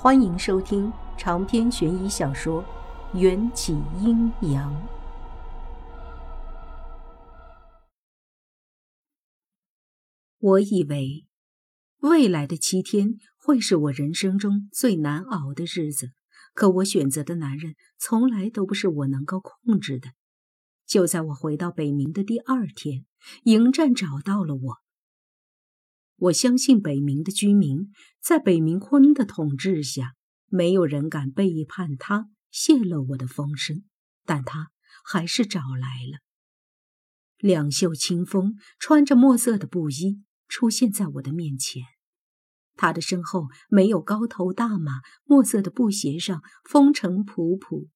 欢迎收听长篇悬疑小说《缘起阴阳》。我以为未来的七天会是我人生中最难熬的日子，可我选择的男人从来都不是我能够控制的。就在我回到北冥的第二天，迎战找到了我。我相信北冥的居民，在北冥坤的统治下，没有人敢背叛他，泄露我的风声。但他还是找来了。两袖清风，穿着墨色的布衣，出现在我的面前。他的身后没有高头大马，墨色的布鞋上风尘仆仆，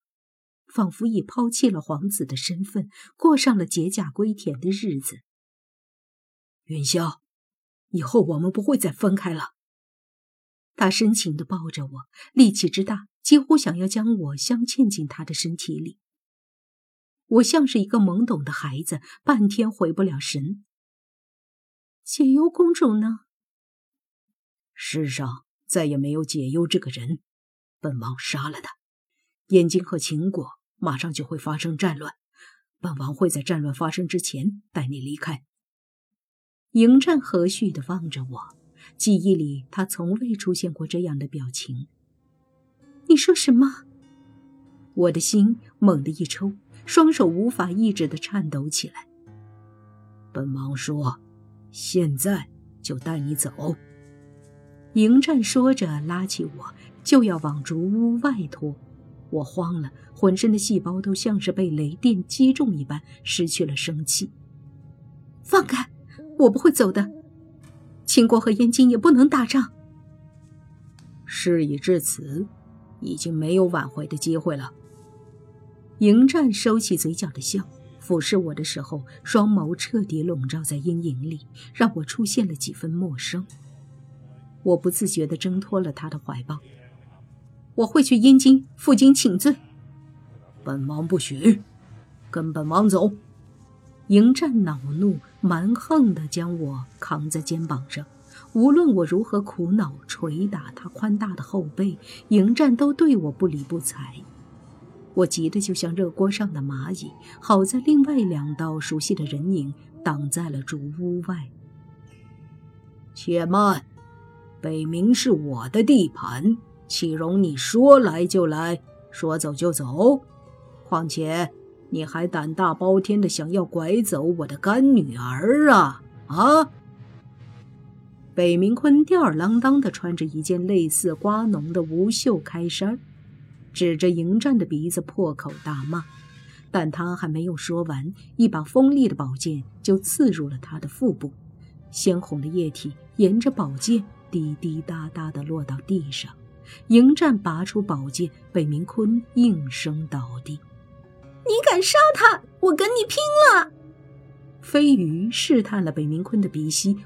仿佛已抛弃了皇子的身份，过上了解甲归田的日子。云霄。以后我们不会再分开了。他深情地抱着我，力气之大，几乎想要将我镶嵌进他的身体里。我像是一个懵懂的孩子，半天回不了神。解忧公主呢？世上再也没有解忧这个人，本王杀了他。燕京和秦国马上就会发生战乱，本王会在战乱发生之前带你离开。迎战和煦地望着我，记忆里他从未出现过这样的表情。你说什么？我的心猛地一抽，双手无法抑制地颤抖起来。本王说：“现在就带你走。”迎战说着，拉起我就要往竹屋外拖。我慌了，浑身的细胞都像是被雷电击中一般，失去了生气。放开！我不会走的，秦国和燕京也不能打仗。事已至此，已经没有挽回的机会了。迎战收起嘴角的笑，俯视我的时候，双眸彻底笼罩在阴影里，让我出现了几分陌生。我不自觉地挣脱了他的怀抱。我会去燕京负荆请罪。本王不许，跟本王走。迎战恼怒，蛮横地将我扛在肩膀上。无论我如何苦恼，捶打他宽大的后背，迎战都对我不理不睬。我急得就像热锅上的蚂蚁。好在另外两道熟悉的人影挡在了竹屋外。且慢，北冥是我的地盘，岂容你说来就来，说走就走？况且。你还胆大包天的想要拐走我的干女儿啊啊！北冥坤吊儿郎当的穿着一件类似瓜农的无袖开衫，指着迎战的鼻子破口大骂。但他还没有说完，一把锋利的宝剑就刺入了他的腹部，鲜红的液体沿着宝剑滴滴答答的落到地上。迎战拔出宝剑，北冥坤应声倒地。你敢杀他，我跟你拼了！飞鱼试探了北冥坤的鼻息，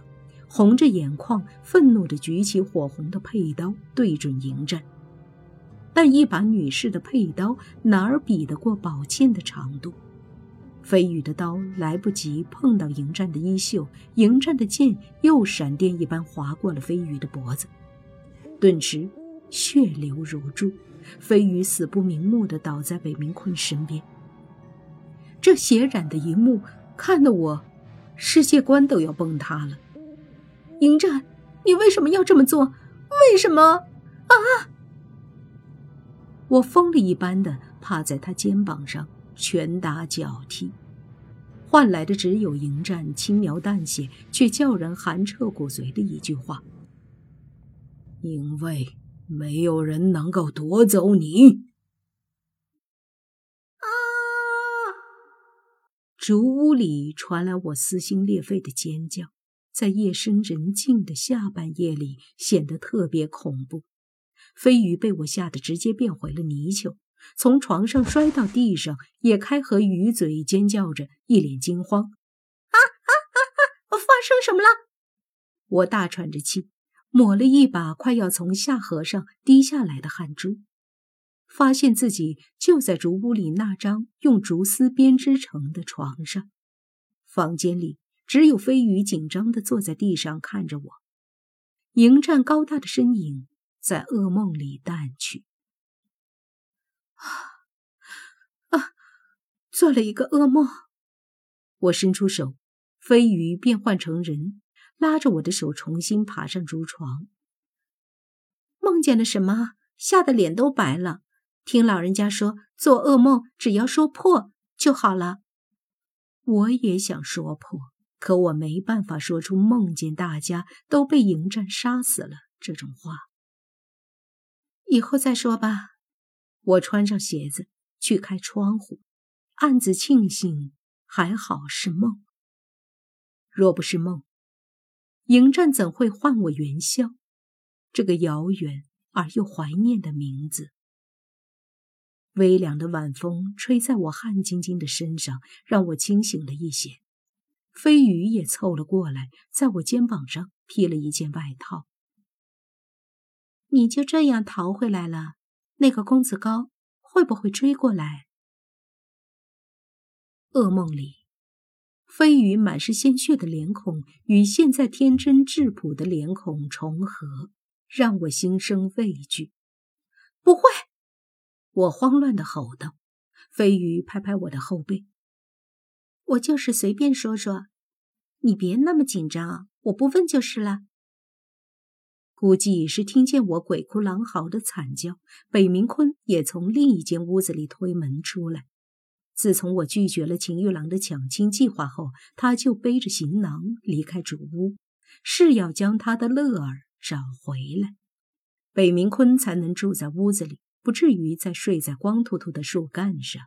红着眼眶，愤怒地举起火红的佩刀，对准迎战。但一把女士的佩刀哪儿比得过宝剑的长度？飞羽的刀来不及碰到迎战的衣袖，迎战的剑又闪电一般划过了飞羽的脖子，顿时血流如注，飞羽死不瞑目地倒在北冥坤身边。这血染的一幕，看得我世界观都要崩塌了。迎战，你为什么要这么做？为什么？啊！我疯了一般的趴在他肩膀上，拳打脚踢，换来的只有迎战轻描淡写却叫人寒彻骨髓的一句话：“因为没有人能够夺走你。”竹屋里传来我撕心裂肺的尖叫，在夜深人静的下半夜里显得特别恐怖。飞鱼被我吓得直接变回了泥鳅，从床上摔到地上，也开合鱼嘴尖叫着，一脸惊慌：“啊啊啊啊！发生什么了？”我大喘着气，抹了一把快要从下颌上滴下来的汗珠。发现自己就在竹屋里那张用竹丝编织成的床上，房间里只有飞鱼紧张地坐在地上看着我。迎战高大的身影在噩梦里淡去。啊！做了一个噩梦。我伸出手，飞鱼变换成人，拉着我的手重新爬上竹床。梦见了什么？吓得脸都白了。听老人家说，做噩梦只要说破就好了。我也想说破，可我没办法说出梦见大家都被迎战杀死了这种话。以后再说吧。我穿上鞋子去开窗户，暗自庆幸还好是梦。若不是梦，迎战怎会唤我元宵？这个遥远而又怀念的名字。微凉的晚风吹在我汗津津的身上，让我清醒了一些。飞鱼也凑了过来，在我肩膀上披了一件外套。你就这样逃回来了？那个公子高会不会追过来？噩梦里，飞鱼满是鲜血的脸孔与现在天真质朴的脸孔重合，让我心生畏惧。不会。我慌乱的吼道：“飞鱼，拍拍我的后背。我就是随便说说，你别那么紧张，我不问就是了。”估计是听见我鬼哭狼嚎的惨叫，北明坤也从另一间屋子里推门出来。自从我拒绝了秦玉郎的抢亲计划后，他就背着行囊离开主屋，是要将他的乐儿找回来，北明坤才能住在屋子里。不至于再睡在光秃秃的树干上。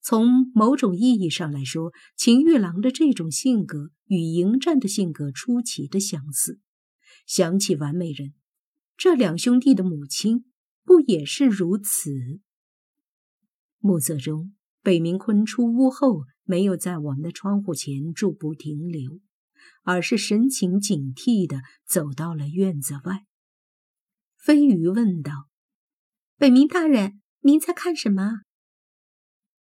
从某种意义上来说，秦玉郎的这种性格与迎战的性格出奇的相似。想起完美人，这两兄弟的母亲不也是如此？暮色中，北明坤出屋后，没有在我们的窗户前驻步停留，而是神情警惕地走到了院子外。飞鱼问道。北冥大人，您在看什么？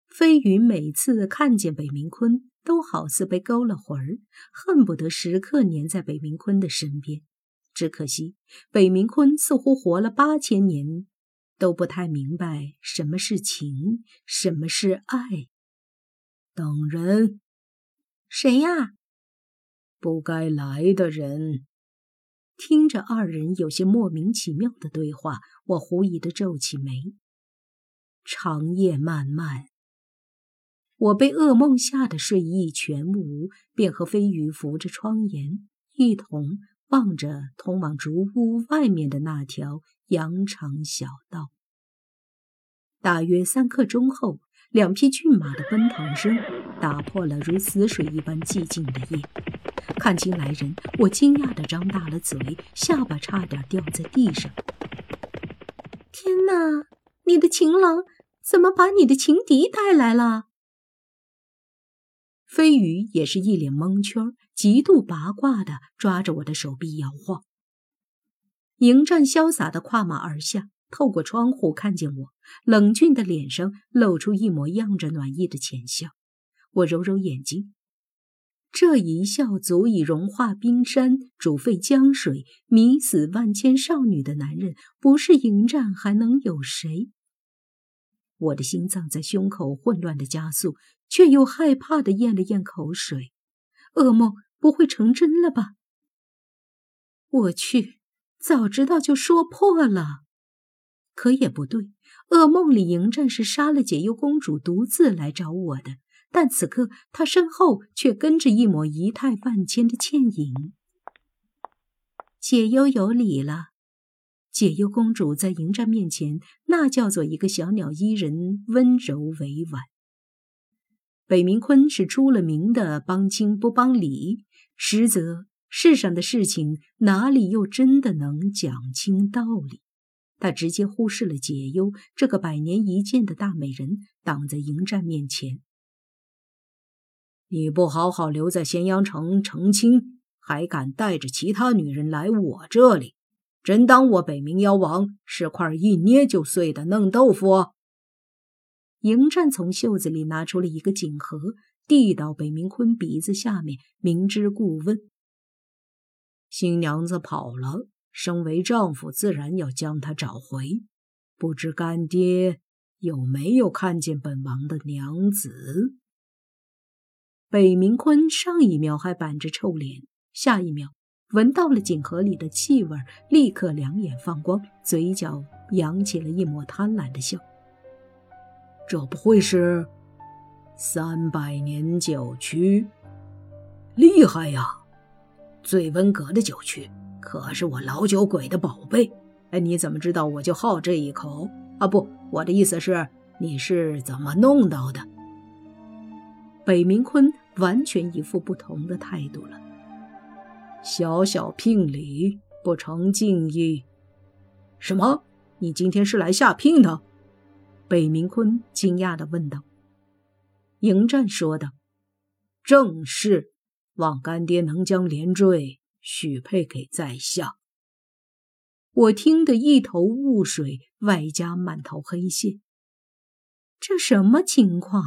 飞云每次看见北冥坤，都好似被勾了魂儿，恨不得时刻粘在北冥坤的身边。只可惜，北冥坤似乎活了八千年，都不太明白什么是情，什么是爱。等人？谁呀？不该来的人。听着二人有些莫名其妙的对话，我狐疑的皱起眉。长夜漫漫，我被噩梦吓得睡意全无，便和飞鱼扶着窗沿，一同望着通往竹屋外面的那条羊肠小道。大约三刻钟后，两匹骏马的奔腾声打破了如死水一般寂静的夜。看清来人，我惊讶的张大了嘴，下巴差点掉在地上。天哪，你的情郎怎么把你的情敌带来了？飞鱼也是一脸蒙圈，极度八卦的抓着我的手臂摇晃。迎战潇洒的跨马而下，透过窗户看见我，冷峻的脸上露出一抹漾着暖意的浅笑。我揉揉眼睛。这一笑足以融化冰山，煮沸江水，迷死万千少女的男人，不是迎战还能有谁？我的心脏在胸口混乱的加速，却又害怕的咽了咽口水。噩梦不会成真了吧？我去，早知道就说破了。可也不对，噩梦里迎战是杀了解忧公主，独自来找我的。但此刻，他身后却跟着一抹仪态万千的倩影。解忧有礼了，解忧公主在迎战面前，那叫做一个小鸟依人，温柔委婉。北冥坤是出了名的帮亲不帮理，实则世上的事情哪里又真的能讲清道理？他直接忽视了解忧这个百年一见的大美人，挡在迎战面前。你不好好留在咸阳城成亲，还敢带着其他女人来我这里，真当我北冥妖王是块一捏就碎的嫩豆腐？迎战从袖子里拿出了一个锦盒，递到北冥坤鼻子下面，明知故问：“新娘子跑了，身为丈夫，自然要将她找回。不知干爹有没有看见本王的娘子？北明坤上一秒还板着臭脸，下一秒闻到了锦盒里的气味，立刻两眼放光，嘴角扬起了一抹贪婪的笑。这不会是三百年酒曲？厉害呀！醉温阁的酒曲可是我老酒鬼的宝贝。哎，你怎么知道我就好这一口啊？不，我的意思是，你是怎么弄到的？北明坤完全一副不同的态度了。小小聘礼不成敬意。什么？你今天是来下聘的？北明坤惊讶的问道。迎战说道：“正是，望干爹能将连坠许配给在下。”我听得一头雾水，外加满头黑线。这什么情况？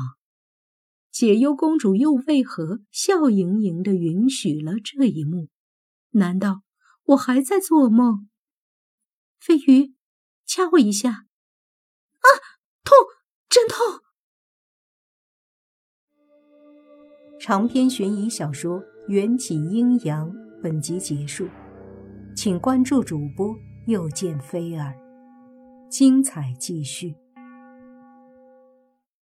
解忧公主又为何笑盈盈的允许了这一幕？难道我还在做梦？飞鱼，掐我一下！啊，痛，真痛！长篇悬疑小说《缘起阴阳》本集结束，请关注主播，又见菲儿，精彩继续。